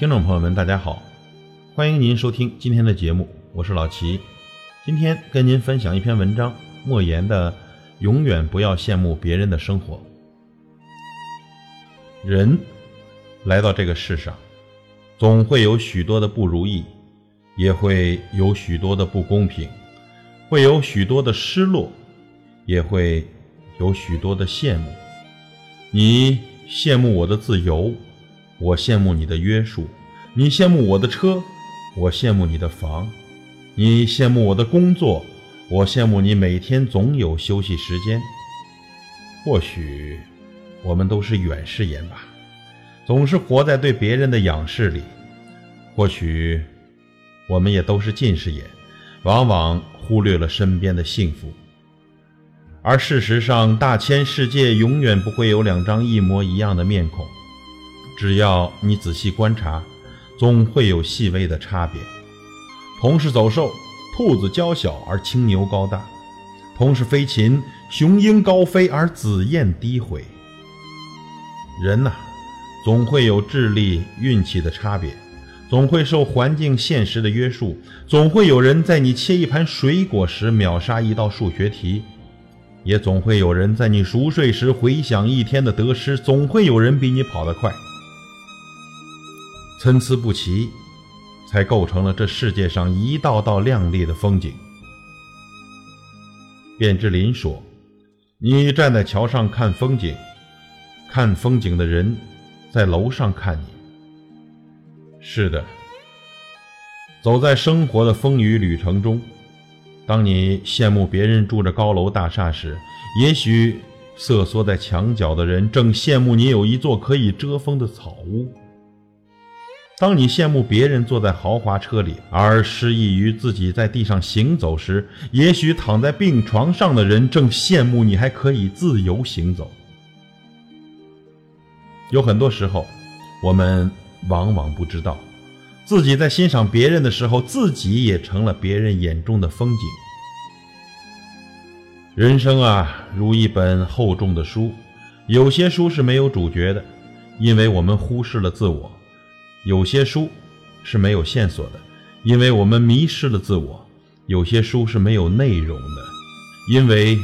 听众朋友们，大家好，欢迎您收听今天的节目，我是老齐。今天跟您分享一篇文章，莫言的《永远不要羡慕别人的生活》。人来到这个世上，总会有许多的不如意，也会有许多的不公平，会有许多的失落，也会有许多的羡慕。你羡慕我的自由。我羡慕你的约束，你羡慕我的车，我羡慕你的房；你羡慕我的工作，我羡慕你每天总有休息时间。或许我们都是远视眼吧，总是活在对别人的仰视里；或许我们也都是近视眼，往往忽略了身边的幸福。而事实上，大千世界永远不会有两张一模一样的面孔。只要你仔细观察，总会有细微的差别。同是走兽，兔子娇小而青牛高大；同是飞禽，雄鹰高飞而紫燕低回。人呐，总会有智力、运气的差别，总会受环境、现实的约束，总会有人在你切一盘水果时秒杀一道数学题，也总会有人在你熟睡时回想一天的得失，总会有人比你跑得快。参差不齐，才构成了这世界上一道道亮丽的风景。卞之琳说：“你站在桥上看风景，看风景的人在楼上看你。”是的，走在生活的风雨旅程中，当你羡慕别人住着高楼大厦时，也许瑟缩在墙角的人正羡慕你有一座可以遮风的草屋。当你羡慕别人坐在豪华车里，而失意于自己在地上行走时，也许躺在病床上的人正羡慕你还可以自由行走。有很多时候，我们往往不知道，自己在欣赏别人的时候，自己也成了别人眼中的风景。人生啊，如一本厚重的书，有些书是没有主角的，因为我们忽视了自我。有些书是没有线索的，因为我们迷失了自我；有些书是没有内容的，因为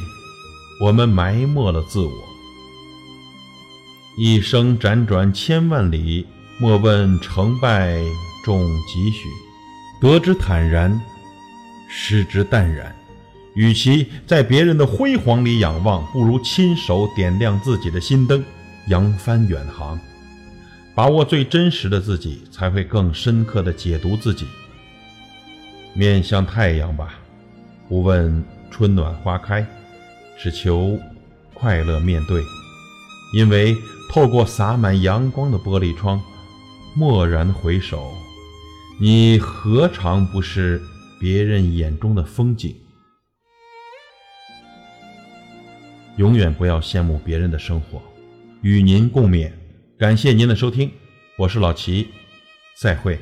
我们埋没了自我。一生辗转千万里，莫问成败重几许。得之坦然，失之淡然。与其在别人的辉煌里仰望，不如亲手点亮自己的心灯，扬帆远航。把握最真实的自己，才会更深刻的解读自己。面向太阳吧，不问春暖花开，只求快乐面对。因为透过洒满阳光的玻璃窗，蓦然回首，你何尝不是别人眼中的风景？永远不要羡慕别人的生活，与您共勉。感谢您的收听，我是老齐，再会。